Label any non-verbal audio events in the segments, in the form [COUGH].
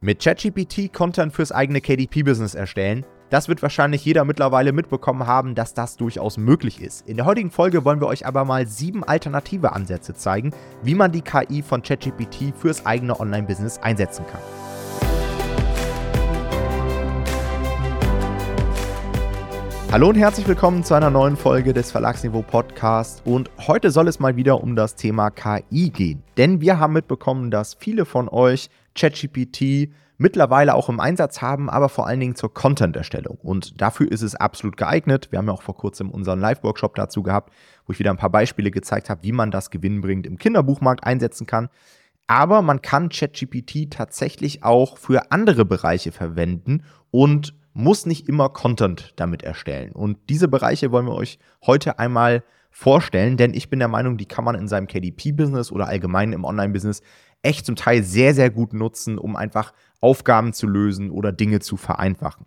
Mit ChatGPT Content fürs eigene KDP-Business erstellen, das wird wahrscheinlich jeder mittlerweile mitbekommen haben, dass das durchaus möglich ist. In der heutigen Folge wollen wir euch aber mal sieben alternative Ansätze zeigen, wie man die KI von ChatGPT fürs eigene Online-Business einsetzen kann. Hallo und herzlich willkommen zu einer neuen Folge des Verlagsniveau Podcasts. Und heute soll es mal wieder um das Thema KI gehen. Denn wir haben mitbekommen, dass viele von euch ChatGPT mittlerweile auch im Einsatz haben, aber vor allen Dingen zur Content-Erstellung. Und dafür ist es absolut geeignet. Wir haben ja auch vor kurzem unseren Live-Workshop dazu gehabt, wo ich wieder ein paar Beispiele gezeigt habe, wie man das gewinnbringend im Kinderbuchmarkt einsetzen kann. Aber man kann ChatGPT tatsächlich auch für andere Bereiche verwenden und muss nicht immer Content damit erstellen. Und diese Bereiche wollen wir euch heute einmal vorstellen, denn ich bin der Meinung, die kann man in seinem KDP-Business oder allgemein im Online-Business echt zum Teil sehr, sehr gut nutzen, um einfach Aufgaben zu lösen oder Dinge zu vereinfachen.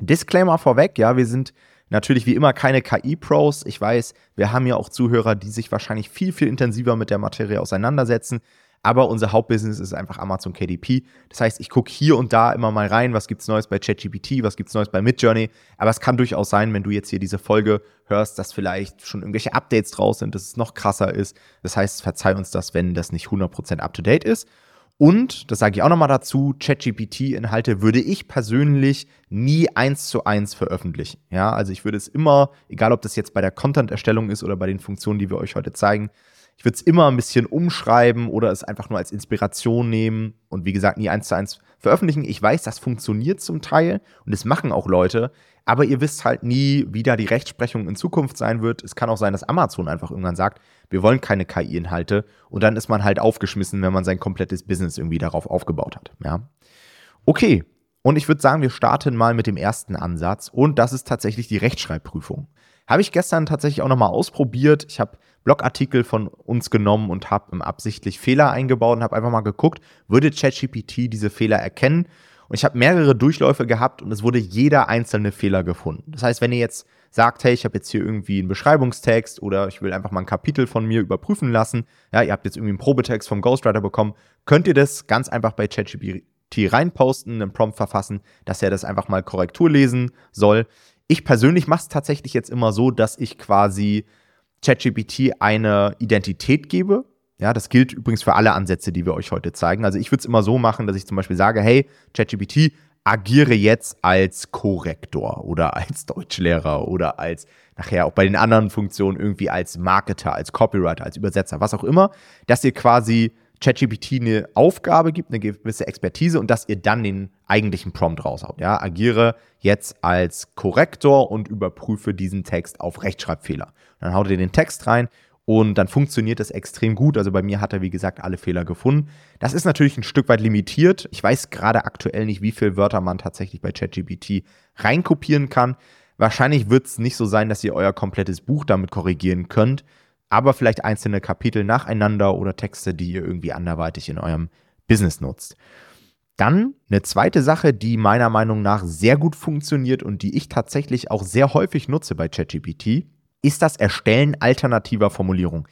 Disclaimer vorweg, ja, wir sind natürlich wie immer keine KI-Pros. Ich weiß, wir haben ja auch Zuhörer, die sich wahrscheinlich viel, viel intensiver mit der Materie auseinandersetzen. Aber unser Hauptbusiness ist einfach Amazon KDP. Das heißt, ich gucke hier und da immer mal rein, was gibt es Neues bei ChatGPT, was gibt es Neues bei Midjourney. Aber es kann durchaus sein, wenn du jetzt hier diese Folge hörst, dass vielleicht schon irgendwelche Updates draus sind, dass es noch krasser ist. Das heißt, verzeih uns das, wenn das nicht 100% up-to-date ist. Und, das sage ich auch nochmal dazu, ChatGPT-Inhalte würde ich persönlich nie eins zu eins veröffentlichen. Ja, also ich würde es immer, egal ob das jetzt bei der Content-Erstellung ist oder bei den Funktionen, die wir euch heute zeigen, ich würde es immer ein bisschen umschreiben oder es einfach nur als Inspiration nehmen und wie gesagt nie eins zu eins veröffentlichen. Ich weiß, das funktioniert zum Teil und es machen auch Leute, aber ihr wisst halt nie, wie da die Rechtsprechung in Zukunft sein wird. Es kann auch sein, dass Amazon einfach irgendwann sagt, wir wollen keine KI-Inhalte und dann ist man halt aufgeschmissen, wenn man sein komplettes Business irgendwie darauf aufgebaut hat. Ja. Okay, und ich würde sagen, wir starten mal mit dem ersten Ansatz und das ist tatsächlich die Rechtschreibprüfung. Habe ich gestern tatsächlich auch nochmal ausprobiert. Ich habe Blogartikel von uns genommen und habe absichtlich Fehler eingebaut und habe einfach mal geguckt, würde ChatGPT diese Fehler erkennen? Und ich habe mehrere Durchläufe gehabt und es wurde jeder einzelne Fehler gefunden. Das heißt, wenn ihr jetzt sagt, hey, ich habe jetzt hier irgendwie einen Beschreibungstext oder ich will einfach mal ein Kapitel von mir überprüfen lassen, ja, ihr habt jetzt irgendwie einen Probetext vom Ghostwriter bekommen, könnt ihr das ganz einfach bei ChatGPT reinposten, einen Prompt verfassen, dass er das einfach mal Korrektur lesen soll. Ich persönlich mache es tatsächlich jetzt immer so, dass ich quasi ChatGPT eine Identität gebe. Ja, das gilt übrigens für alle Ansätze, die wir euch heute zeigen. Also ich würde es immer so machen, dass ich zum Beispiel sage, hey, ChatGPT, agiere jetzt als Korrektor oder als Deutschlehrer oder als nachher auch bei den anderen Funktionen irgendwie als Marketer, als Copywriter, als Übersetzer, was auch immer, dass ihr quasi ChatGPT eine Aufgabe gibt, eine gewisse Expertise und dass ihr dann den eigentlichen Prompt raushaut. Ja, agiere jetzt als Korrektor und überprüfe diesen Text auf Rechtschreibfehler. Dann haut ihr den Text rein und dann funktioniert das extrem gut. Also bei mir hat er, wie gesagt, alle Fehler gefunden. Das ist natürlich ein Stück weit limitiert. Ich weiß gerade aktuell nicht, wie viele Wörter man tatsächlich bei ChatGPT reinkopieren kann. Wahrscheinlich wird es nicht so sein, dass ihr euer komplettes Buch damit korrigieren könnt aber vielleicht einzelne Kapitel nacheinander oder Texte, die ihr irgendwie anderweitig in eurem Business nutzt. Dann eine zweite Sache, die meiner Meinung nach sehr gut funktioniert und die ich tatsächlich auch sehr häufig nutze bei ChatGPT, ist das Erstellen alternativer Formulierungen.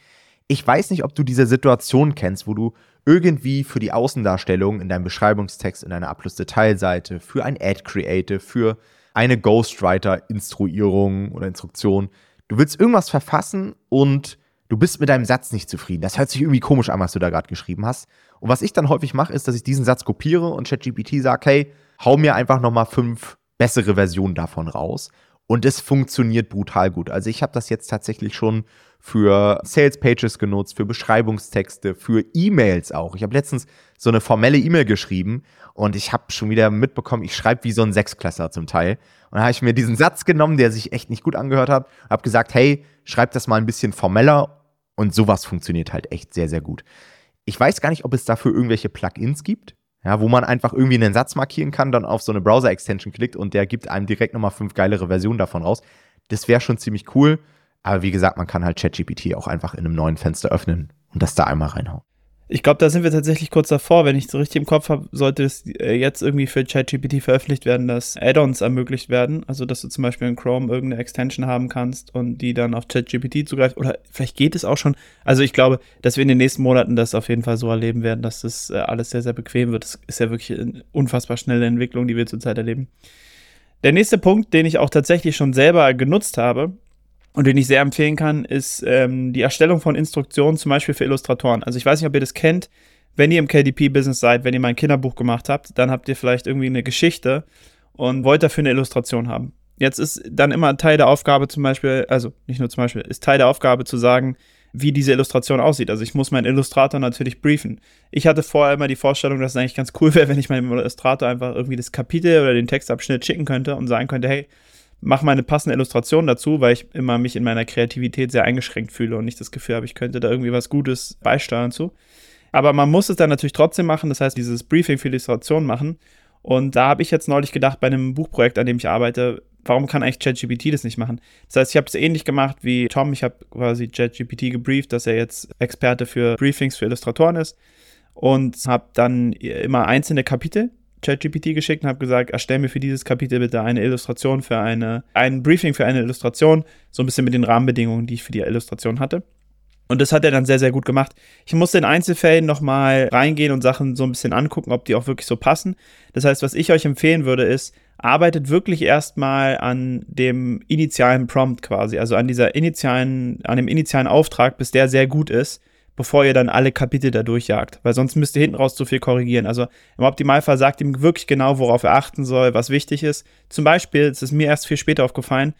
Ich weiß nicht, ob du diese Situation kennst, wo du irgendwie für die Außendarstellung in deinem Beschreibungstext, in deiner Ablus-Detailseite, für ein Ad Creative, für eine Ghostwriter-Instruierung oder Instruktion, du willst irgendwas verfassen und du bist mit deinem Satz nicht zufrieden. Das hört sich irgendwie komisch an, was du da gerade geschrieben hast. Und was ich dann häufig mache, ist, dass ich diesen Satz kopiere und ChatGPT sage, hey, hau mir einfach nochmal fünf bessere Versionen davon raus. Und es funktioniert brutal gut. Also ich habe das jetzt tatsächlich schon für Sales Pages genutzt, für Beschreibungstexte, für E-Mails auch. Ich habe letztens so eine formelle E-Mail geschrieben und ich habe schon wieder mitbekommen, ich schreibe wie so ein Sechsklässler zum Teil. Und dann habe ich mir diesen Satz genommen, der sich echt nicht gut angehört hat, habe gesagt, hey, schreib das mal ein bisschen formeller und sowas funktioniert halt echt sehr, sehr gut. Ich weiß gar nicht, ob es dafür irgendwelche Plugins gibt, ja, wo man einfach irgendwie einen Satz markieren kann, dann auf so eine Browser-Extension klickt und der gibt einem direkt nochmal fünf geilere Versionen davon raus. Das wäre schon ziemlich cool. Aber wie gesagt, man kann halt ChatGPT auch einfach in einem neuen Fenster öffnen und das da einmal reinhauen. Ich glaube, da sind wir tatsächlich kurz davor. Wenn ich es richtig im Kopf habe, sollte es äh, jetzt irgendwie für ChatGPT veröffentlicht werden, dass Add-ons ermöglicht werden. Also, dass du zum Beispiel in Chrome irgendeine Extension haben kannst und die dann auf ChatGPT zugreift. Oder vielleicht geht es auch schon. Also, ich glaube, dass wir in den nächsten Monaten das auf jeden Fall so erleben werden, dass das äh, alles sehr, sehr bequem wird. Das ist ja wirklich eine unfassbar schnelle Entwicklung, die wir zurzeit erleben. Der nächste Punkt, den ich auch tatsächlich schon selber genutzt habe, und den ich sehr empfehlen kann, ist ähm, die Erstellung von Instruktionen, zum Beispiel für Illustratoren. Also ich weiß nicht, ob ihr das kennt. Wenn ihr im KDP-Business seid, wenn ihr mal ein Kinderbuch gemacht habt, dann habt ihr vielleicht irgendwie eine Geschichte und wollt dafür eine Illustration haben. Jetzt ist dann immer Teil der Aufgabe zum Beispiel, also nicht nur zum Beispiel, ist Teil der Aufgabe zu sagen, wie diese Illustration aussieht. Also ich muss meinen Illustrator natürlich briefen. Ich hatte vorher immer die Vorstellung, dass es eigentlich ganz cool wäre, wenn ich meinem Illustrator einfach irgendwie das Kapitel oder den Textabschnitt schicken könnte und sagen könnte, hey, mache mal eine passende Illustration dazu, weil ich immer mich in meiner Kreativität sehr eingeschränkt fühle und nicht das Gefühl habe, ich könnte da irgendwie was Gutes beisteuern zu. Aber man muss es dann natürlich trotzdem machen, das heißt, dieses Briefing für Illustration machen. Und da habe ich jetzt neulich gedacht, bei einem Buchprojekt, an dem ich arbeite, warum kann eigentlich ChatGPT das nicht machen? Das heißt, ich habe es ähnlich gemacht wie Tom. Ich habe quasi ChatGPT gebrieft, dass er jetzt Experte für Briefings für Illustratoren ist und habe dann immer einzelne Kapitel ChatGPT geschickt und habe gesagt, erstell mir für dieses Kapitel bitte eine Illustration für eine, ein Briefing für eine Illustration, so ein bisschen mit den Rahmenbedingungen, die ich für die Illustration hatte. Und das hat er dann sehr, sehr gut gemacht. Ich musste in Einzelfällen nochmal reingehen und Sachen so ein bisschen angucken, ob die auch wirklich so passen. Das heißt, was ich euch empfehlen würde, ist, arbeitet wirklich erstmal an dem initialen Prompt quasi, also an dieser initialen, an dem initialen Auftrag, bis der sehr gut ist bevor ihr dann alle Kapitel da durchjagt. Weil sonst müsst ihr hinten raus zu viel korrigieren. Also im Optimalfall sagt ihm wirklich genau, worauf er achten soll, was wichtig ist. Zum Beispiel, es ist mir erst viel später aufgefallen,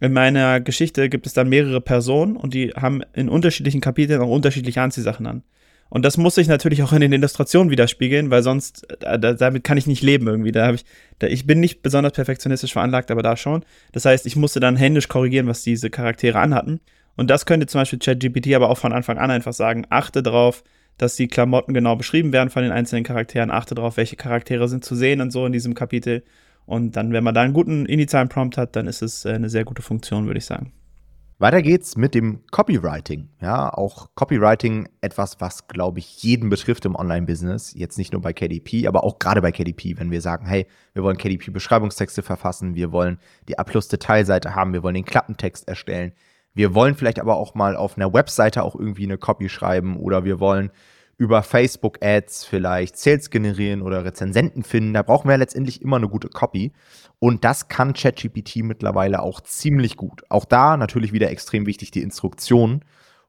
in meiner Geschichte gibt es dann mehrere Personen und die haben in unterschiedlichen Kapiteln auch unterschiedliche Anziehsachen an. Und das muss sich natürlich auch in den Illustrationen widerspiegeln, weil sonst, äh, da, damit kann ich nicht leben irgendwie. Da habe ich, da, ich bin nicht besonders perfektionistisch veranlagt, aber da schon. Das heißt, ich musste dann händisch korrigieren, was diese Charaktere anhatten. Und das könnte zum Beispiel ChatGPT aber auch von Anfang an einfach sagen, achte darauf, dass die Klamotten genau beschrieben werden von den einzelnen Charakteren, achte darauf, welche Charaktere sind zu sehen und so in diesem Kapitel. Und dann, wenn man da einen guten initialen Prompt hat, dann ist es äh, eine sehr gute Funktion, würde ich sagen. Weiter geht's mit dem Copywriting. Ja, auch Copywriting etwas, was, glaube ich, jeden betrifft im Online-Business. Jetzt nicht nur bei KDP, aber auch gerade bei KDP, wenn wir sagen, hey, wir wollen KDP-Beschreibungstexte verfassen, wir wollen die A-Plus-Detailseite haben, wir wollen den Klappentext erstellen, wir wollen vielleicht aber auch mal auf einer Webseite auch irgendwie eine Copy schreiben oder wir wollen über Facebook-Ads vielleicht Sales generieren oder Rezensenten finden. Da brauchen wir letztendlich immer eine gute Copy. Und das kann ChatGPT mittlerweile auch ziemlich gut. Auch da natürlich wieder extrem wichtig die Instruktionen.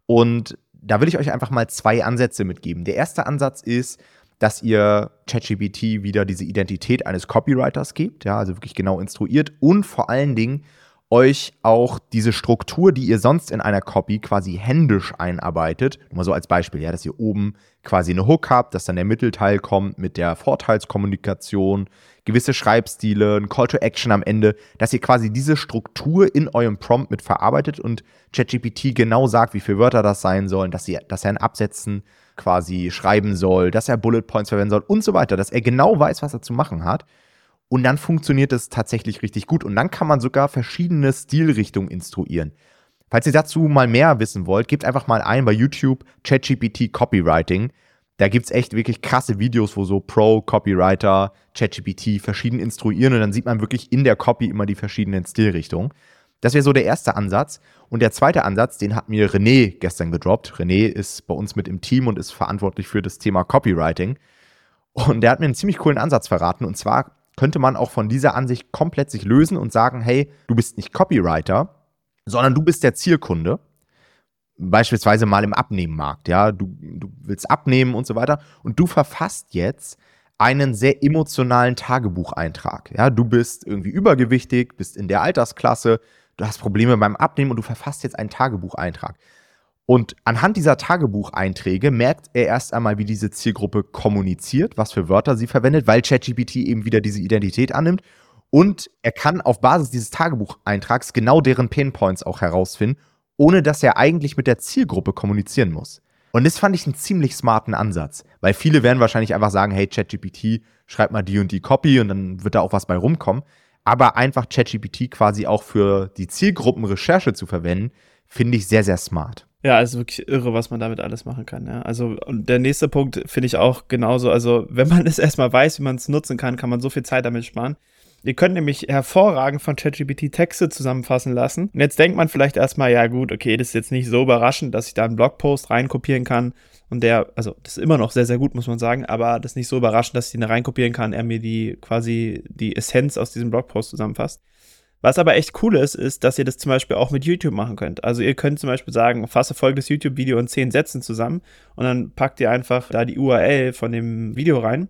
Und da will ich euch einfach mal zwei Ansätze mitgeben. Der erste Ansatz ist, dass ihr ChatGPT wieder diese Identität eines Copywriters gebt, ja, also wirklich genau instruiert und vor allen Dingen euch auch diese Struktur, die ihr sonst in einer Copy quasi händisch einarbeitet, nur mal so als Beispiel, ja, dass ihr oben quasi eine Hook habt, dass dann der Mittelteil kommt mit der Vorteilskommunikation, gewisse Schreibstile, ein Call to Action am Ende, dass ihr quasi diese Struktur in eurem Prompt mit verarbeitet und ChatGPT genau sagt, wie viele Wörter das sein sollen, dass, ihr, dass er in Absätzen quasi schreiben soll, dass er Bullet Points verwenden soll und so weiter, dass er genau weiß, was er zu machen hat. Und dann funktioniert es tatsächlich richtig gut. Und dann kann man sogar verschiedene Stilrichtungen instruieren. Falls ihr dazu mal mehr wissen wollt, gebt einfach mal ein bei YouTube ChatGPT Copywriting. Da gibt es echt wirklich krasse Videos, wo so Pro-Copywriter ChatGPT verschieden instruieren und dann sieht man wirklich in der Copy immer die verschiedenen Stilrichtungen. Das wäre so der erste Ansatz. Und der zweite Ansatz, den hat mir René gestern gedroppt. René ist bei uns mit im Team und ist verantwortlich für das Thema Copywriting. Und der hat mir einen ziemlich coolen Ansatz verraten. Und zwar könnte man auch von dieser Ansicht komplett sich lösen und sagen, hey, du bist nicht Copywriter, sondern du bist der Zielkunde. Beispielsweise mal im Abnehmmarkt, ja, du, du willst abnehmen und so weiter und du verfasst jetzt einen sehr emotionalen Tagebucheintrag. Ja, du bist irgendwie übergewichtig, bist in der Altersklasse, du hast Probleme beim Abnehmen und du verfasst jetzt einen Tagebucheintrag. Und anhand dieser Tagebucheinträge merkt er erst einmal, wie diese Zielgruppe kommuniziert, was für Wörter sie verwendet, weil ChatGPT eben wieder diese Identität annimmt. Und er kann auf Basis dieses Tagebucheintrags genau deren Painpoints auch herausfinden, ohne dass er eigentlich mit der Zielgruppe kommunizieren muss. Und das fand ich einen ziemlich smarten Ansatz, weil viele werden wahrscheinlich einfach sagen, hey ChatGPT, schreib mal die und die Copy und dann wird da auch was bei rumkommen. Aber einfach ChatGPT quasi auch für die Zielgruppenrecherche zu verwenden, finde ich sehr, sehr smart. Ja, also wirklich irre, was man damit alles machen kann. Ja. Also und der nächste Punkt finde ich auch genauso. Also wenn man [LAUGHS] es erstmal weiß, wie man es nutzen kann, kann man so viel Zeit damit sparen. Ihr könnt nämlich hervorragend von ChatGPT Texte zusammenfassen lassen. Und jetzt denkt man vielleicht erstmal, ja gut, okay, das ist jetzt nicht so überraschend, dass ich da einen Blogpost reinkopieren kann und der, also das ist immer noch sehr, sehr gut, muss man sagen, aber das ist nicht so überraschend, dass ich den da reinkopieren kann, er mir die quasi die Essenz aus diesem Blogpost zusammenfasst. Was aber echt cool ist, ist, dass ihr das zum Beispiel auch mit YouTube machen könnt. Also ihr könnt zum Beispiel sagen, fasse folgendes YouTube-Video in zehn Sätzen zusammen und dann packt ihr einfach da die URL von dem Video rein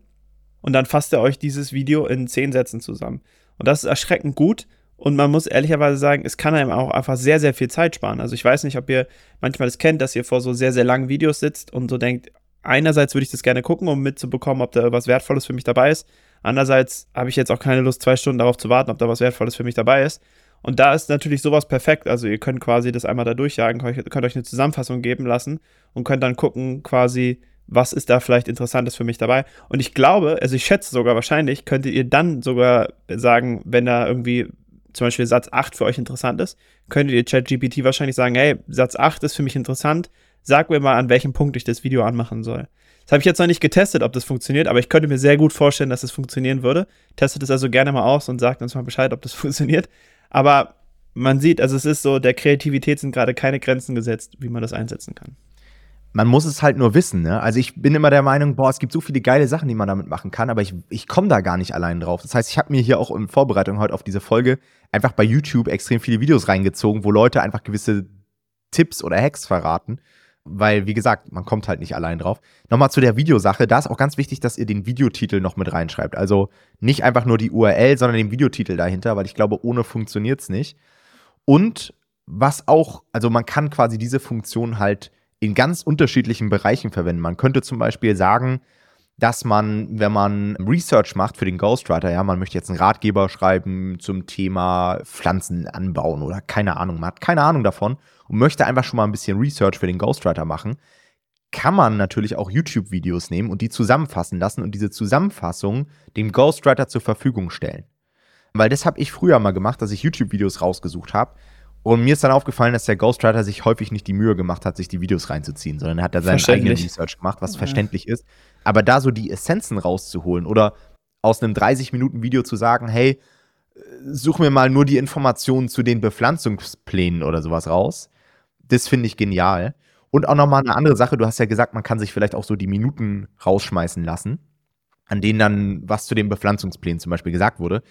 und dann fasst ihr euch dieses Video in zehn Sätzen zusammen. Und das ist erschreckend gut. Und man muss ehrlicherweise sagen, es kann einem auch einfach sehr, sehr viel Zeit sparen. Also ich weiß nicht, ob ihr manchmal das kennt, dass ihr vor so sehr, sehr langen Videos sitzt und so denkt, einerseits würde ich das gerne gucken, um mitzubekommen, ob da irgendwas Wertvolles für mich dabei ist. Andererseits habe ich jetzt auch keine Lust, zwei Stunden darauf zu warten, ob da was Wertvolles für mich dabei ist. Und da ist natürlich sowas perfekt. Also ihr könnt quasi das einmal da durchjagen, könnt euch eine Zusammenfassung geben lassen und könnt dann gucken, quasi, was ist da vielleicht Interessantes für mich dabei. Und ich glaube, also ich schätze sogar wahrscheinlich, könntet ihr dann sogar sagen, wenn da irgendwie zum Beispiel Satz 8 für euch interessant ist, könntet ihr ChatGPT wahrscheinlich sagen, hey, Satz 8 ist für mich interessant, sag mir mal, an welchem Punkt ich das Video anmachen soll. Das habe ich jetzt noch nicht getestet, ob das funktioniert, aber ich könnte mir sehr gut vorstellen, dass es das funktionieren würde. Testet es also gerne mal aus und sagt uns mal Bescheid, ob das [LAUGHS] funktioniert. Aber man sieht, also es ist so, der Kreativität sind gerade keine Grenzen gesetzt, wie man das einsetzen kann man muss es halt nur wissen. Ne? Also ich bin immer der Meinung, boah, es gibt so viele geile Sachen, die man damit machen kann, aber ich, ich komme da gar nicht allein drauf. Das heißt, ich habe mir hier auch in Vorbereitung heute auf diese Folge einfach bei YouTube extrem viele Videos reingezogen, wo Leute einfach gewisse Tipps oder Hacks verraten. Weil, wie gesagt, man kommt halt nicht allein drauf. Nochmal zu der Videosache. Da ist auch ganz wichtig, dass ihr den Videotitel noch mit reinschreibt. Also nicht einfach nur die URL, sondern den Videotitel dahinter, weil ich glaube, ohne funktioniert es nicht. Und was auch, also man kann quasi diese Funktion halt in ganz unterschiedlichen Bereichen verwenden. Man könnte zum Beispiel sagen, dass man, wenn man Research macht für den Ghostwriter, ja, man möchte jetzt einen Ratgeber schreiben zum Thema Pflanzen anbauen oder keine Ahnung, man hat keine Ahnung davon und möchte einfach schon mal ein bisschen Research für den Ghostwriter machen, kann man natürlich auch YouTube-Videos nehmen und die zusammenfassen lassen und diese Zusammenfassung dem Ghostwriter zur Verfügung stellen. Weil das habe ich früher mal gemacht, dass ich YouTube-Videos rausgesucht habe und mir ist dann aufgefallen, dass der Ghostwriter sich häufig nicht die Mühe gemacht hat, sich die Videos reinzuziehen, sondern er hat da seinen eigenen Research gemacht, was ja. verständlich ist. Aber da so die Essenzen rauszuholen oder aus einem 30-Minuten-Video zu sagen, hey, such mir mal nur die Informationen zu den Bepflanzungsplänen oder sowas raus, das finde ich genial. Und auch nochmal eine andere Sache, du hast ja gesagt, man kann sich vielleicht auch so die Minuten rausschmeißen lassen, an denen dann was zu den Bepflanzungsplänen zum Beispiel gesagt wurde.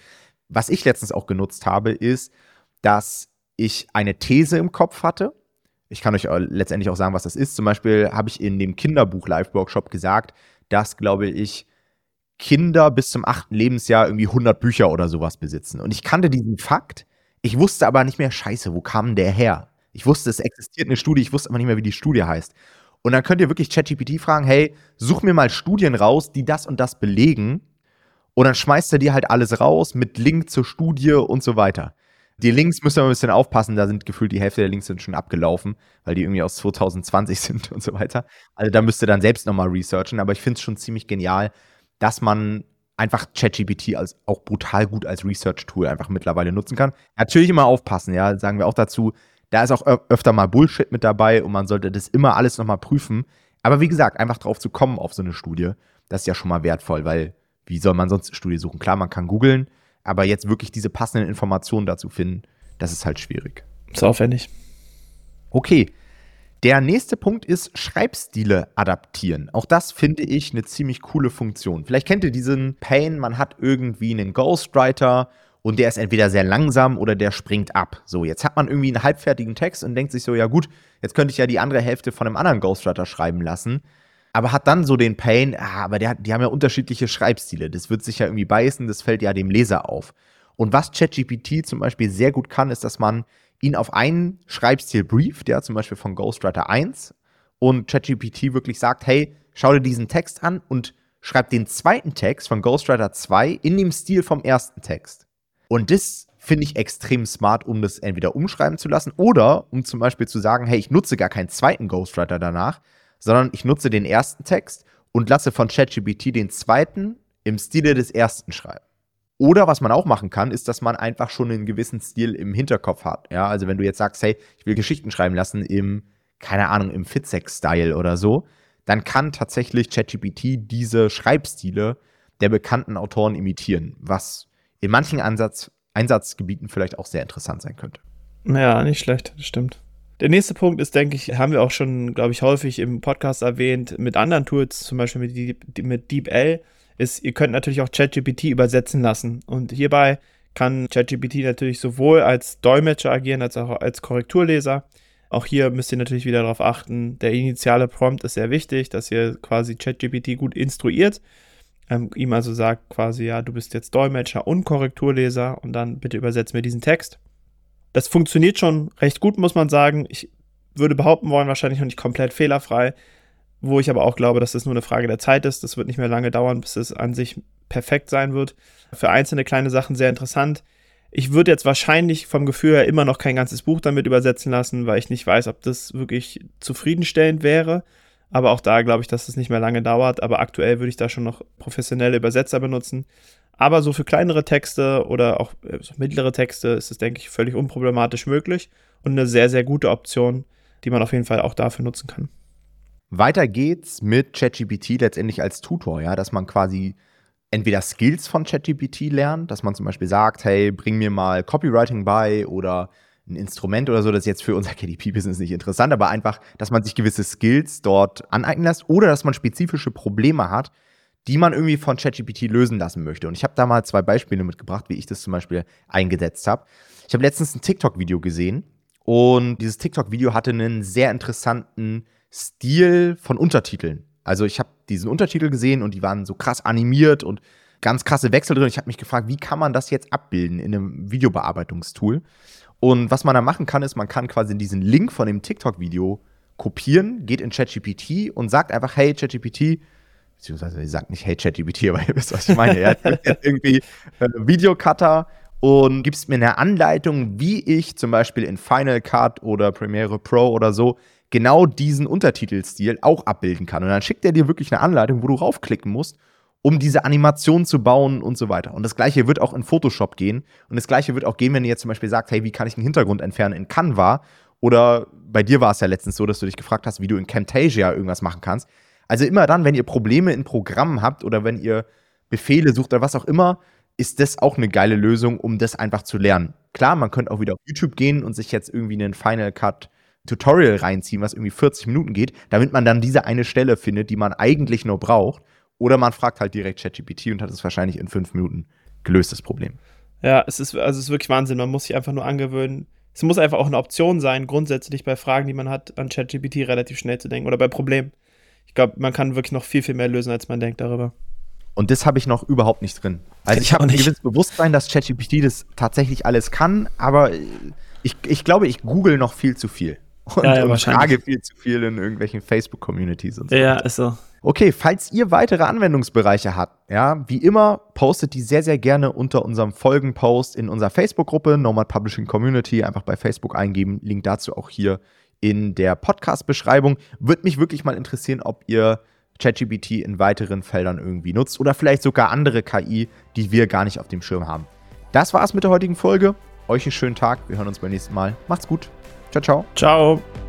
Was ich letztens auch genutzt habe, ist, dass ich eine These im Kopf hatte. Ich kann euch letztendlich auch sagen, was das ist. Zum Beispiel habe ich in dem Kinderbuch-Live-Workshop gesagt, dass, glaube ich, Kinder bis zum achten Lebensjahr irgendwie 100 Bücher oder sowas besitzen. Und ich kannte diesen Fakt. Ich wusste aber nicht mehr, scheiße, wo kam der her? Ich wusste, es existiert eine Studie, ich wusste aber nicht mehr, wie die Studie heißt. Und dann könnt ihr wirklich ChatGPT fragen, hey, such mir mal Studien raus, die das und das belegen. Und dann schmeißt er dir halt alles raus mit Link zur Studie und so weiter. Die Links müssen wir ein bisschen aufpassen, da sind gefühlt die Hälfte der Links sind schon abgelaufen, weil die irgendwie aus 2020 [LAUGHS] sind und so weiter. Also da müsst ihr dann selbst nochmal researchen, aber ich finde es schon ziemlich genial, dass man einfach ChatGPT als auch brutal gut als Research-Tool einfach mittlerweile nutzen kann. Natürlich immer aufpassen, ja, sagen wir auch dazu, da ist auch öfter mal Bullshit mit dabei und man sollte das immer alles nochmal prüfen. Aber wie gesagt, einfach drauf zu kommen auf so eine Studie, das ist ja schon mal wertvoll, weil wie soll man sonst eine Studie suchen? Klar, man kann googeln, aber jetzt wirklich diese passenden Informationen dazu finden, das ist halt schwierig. Ist aufwendig. Okay. Der nächste Punkt ist Schreibstile adaptieren. Auch das finde ich eine ziemlich coole Funktion. Vielleicht kennt ihr diesen Pain, man hat irgendwie einen Ghostwriter und der ist entweder sehr langsam oder der springt ab. So, jetzt hat man irgendwie einen halbfertigen Text und denkt sich so, ja gut, jetzt könnte ich ja die andere Hälfte von einem anderen Ghostwriter schreiben lassen aber hat dann so den Pain, ah, aber der, die haben ja unterschiedliche Schreibstile. Das wird sich ja irgendwie beißen, das fällt ja dem Leser auf. Und was ChatGPT zum Beispiel sehr gut kann, ist, dass man ihn auf einen Schreibstil brieft, ja, zum Beispiel von Ghostwriter 1, und ChatGPT wirklich sagt, hey, schau dir diesen Text an und schreib den zweiten Text von Ghostwriter 2 in dem Stil vom ersten Text. Und das finde ich extrem smart, um das entweder umschreiben zu lassen oder um zum Beispiel zu sagen, hey, ich nutze gar keinen zweiten Ghostwriter danach, sondern ich nutze den ersten Text und lasse von ChatGPT den zweiten im Stile des ersten schreiben. Oder was man auch machen kann, ist, dass man einfach schon einen gewissen Stil im Hinterkopf hat. Ja, also wenn du jetzt sagst, hey, ich will Geschichten schreiben lassen im keine Ahnung, im Fitzek-Style oder so, dann kann tatsächlich ChatGPT diese Schreibstile der bekannten Autoren imitieren, was in manchen Ansatz, Einsatzgebieten vielleicht auch sehr interessant sein könnte. Ja, nicht schlecht, das stimmt. Der nächste Punkt ist, denke ich, haben wir auch schon, glaube ich, häufig im Podcast erwähnt, mit anderen Tools, zum Beispiel mit, Deep, mit DeepL, ist, ihr könnt natürlich auch ChatGPT übersetzen lassen. Und hierbei kann ChatGPT natürlich sowohl als Dolmetscher agieren, als auch als Korrekturleser. Auch hier müsst ihr natürlich wieder darauf achten, der initiale Prompt ist sehr wichtig, dass ihr quasi ChatGPT gut instruiert. Ähm, ihm also sagt quasi, ja, du bist jetzt Dolmetscher und Korrekturleser und dann bitte übersetzt mir diesen Text. Das funktioniert schon recht gut, muss man sagen. Ich würde behaupten wollen, wahrscheinlich noch nicht komplett fehlerfrei, wo ich aber auch glaube, dass das nur eine Frage der Zeit ist. Das wird nicht mehr lange dauern, bis es an sich perfekt sein wird. Für einzelne kleine Sachen sehr interessant. Ich würde jetzt wahrscheinlich vom Gefühl her immer noch kein ganzes Buch damit übersetzen lassen, weil ich nicht weiß, ob das wirklich zufriedenstellend wäre. Aber auch da glaube ich, dass es nicht mehr lange dauert. Aber aktuell würde ich da schon noch professionelle Übersetzer benutzen. Aber so für kleinere Texte oder auch äh, so mittlere Texte ist es, denke ich, völlig unproblematisch möglich und eine sehr, sehr gute Option, die man auf jeden Fall auch dafür nutzen kann. Weiter geht's mit ChatGPT letztendlich als Tutor, ja, dass man quasi entweder Skills von ChatGPT lernt, dass man zum Beispiel sagt, hey, bring mir mal Copywriting bei oder ein Instrument oder so, das ist jetzt für unser [LAUGHS] KDP-Business nicht interessant, aber einfach, dass man sich gewisse Skills dort aneignen lässt oder dass man spezifische Probleme hat, die man irgendwie von ChatGPT lösen lassen möchte. Und ich habe da mal zwei Beispiele mitgebracht, wie ich das zum Beispiel eingesetzt habe. Ich habe letztens ein TikTok-Video gesehen und dieses TikTok-Video hatte einen sehr interessanten Stil von Untertiteln. Also ich habe diesen Untertitel gesehen und die waren so krass animiert und ganz krasse Wechsel drin. Ich habe mich gefragt, wie kann man das jetzt abbilden in einem Videobearbeitungstool? Und was man da machen kann, ist, man kann quasi diesen Link von dem TikTok-Video kopieren, geht in ChatGPT und sagt einfach, hey ChatGPT, beziehungsweise sie sagt nicht, hey ChatGPT, [LAUGHS] aber ihr wisst, was ich meine. Hat irgendwie äh, Videocutter und gibst mir eine Anleitung, wie ich zum Beispiel in Final Cut oder Premiere Pro oder so genau diesen Untertitelstil auch abbilden kann. Und dann schickt er dir wirklich eine Anleitung, wo du raufklicken musst, um diese Animation zu bauen und so weiter. Und das gleiche wird auch in Photoshop gehen. Und das gleiche wird auch gehen, wenn ihr jetzt zum Beispiel sagt, hey, wie kann ich einen Hintergrund entfernen in Canva? Oder bei dir war es ja letztens so, dass du dich gefragt hast, wie du in Camtasia irgendwas machen kannst. Also immer dann, wenn ihr Probleme in Programmen habt oder wenn ihr Befehle sucht oder was auch immer, ist das auch eine geile Lösung, um das einfach zu lernen. Klar, man könnte auch wieder auf YouTube gehen und sich jetzt irgendwie einen Final Cut Tutorial reinziehen, was irgendwie 40 Minuten geht, damit man dann diese eine Stelle findet, die man eigentlich nur braucht. Oder man fragt halt direkt ChatGPT und hat es wahrscheinlich in fünf Minuten gelöst, das Problem. Ja, es ist, also es ist wirklich Wahnsinn. Man muss sich einfach nur angewöhnen. Es muss einfach auch eine Option sein, grundsätzlich bei Fragen, die man hat, an ChatGPT relativ schnell zu denken oder bei Problemen ich glaube, man kann wirklich noch viel, viel mehr lösen, als man denkt darüber. Und das habe ich noch überhaupt nicht drin. Also ich, ich habe ein gewisses Bewusstsein, dass ChatGPT das tatsächlich alles kann, aber ich, ich glaube, ich google noch viel zu viel. Und, ja, ja, und frage viel zu viel in irgendwelchen Facebook-Communities und so. Ja, ist so. Okay, falls ihr weitere Anwendungsbereiche habt, ja, wie immer, postet die sehr, sehr gerne unter unserem Folgenpost in unserer Facebook-Gruppe, Nomad Publishing Community, einfach bei Facebook eingeben. Link dazu auch hier in der Podcast-Beschreibung. Würde mich wirklich mal interessieren, ob ihr ChatGPT in weiteren Feldern irgendwie nutzt oder vielleicht sogar andere KI, die wir gar nicht auf dem Schirm haben. Das war's mit der heutigen Folge. Euch einen schönen Tag. Wir hören uns beim nächsten Mal. Macht's gut. Ciao, ciao. Ciao.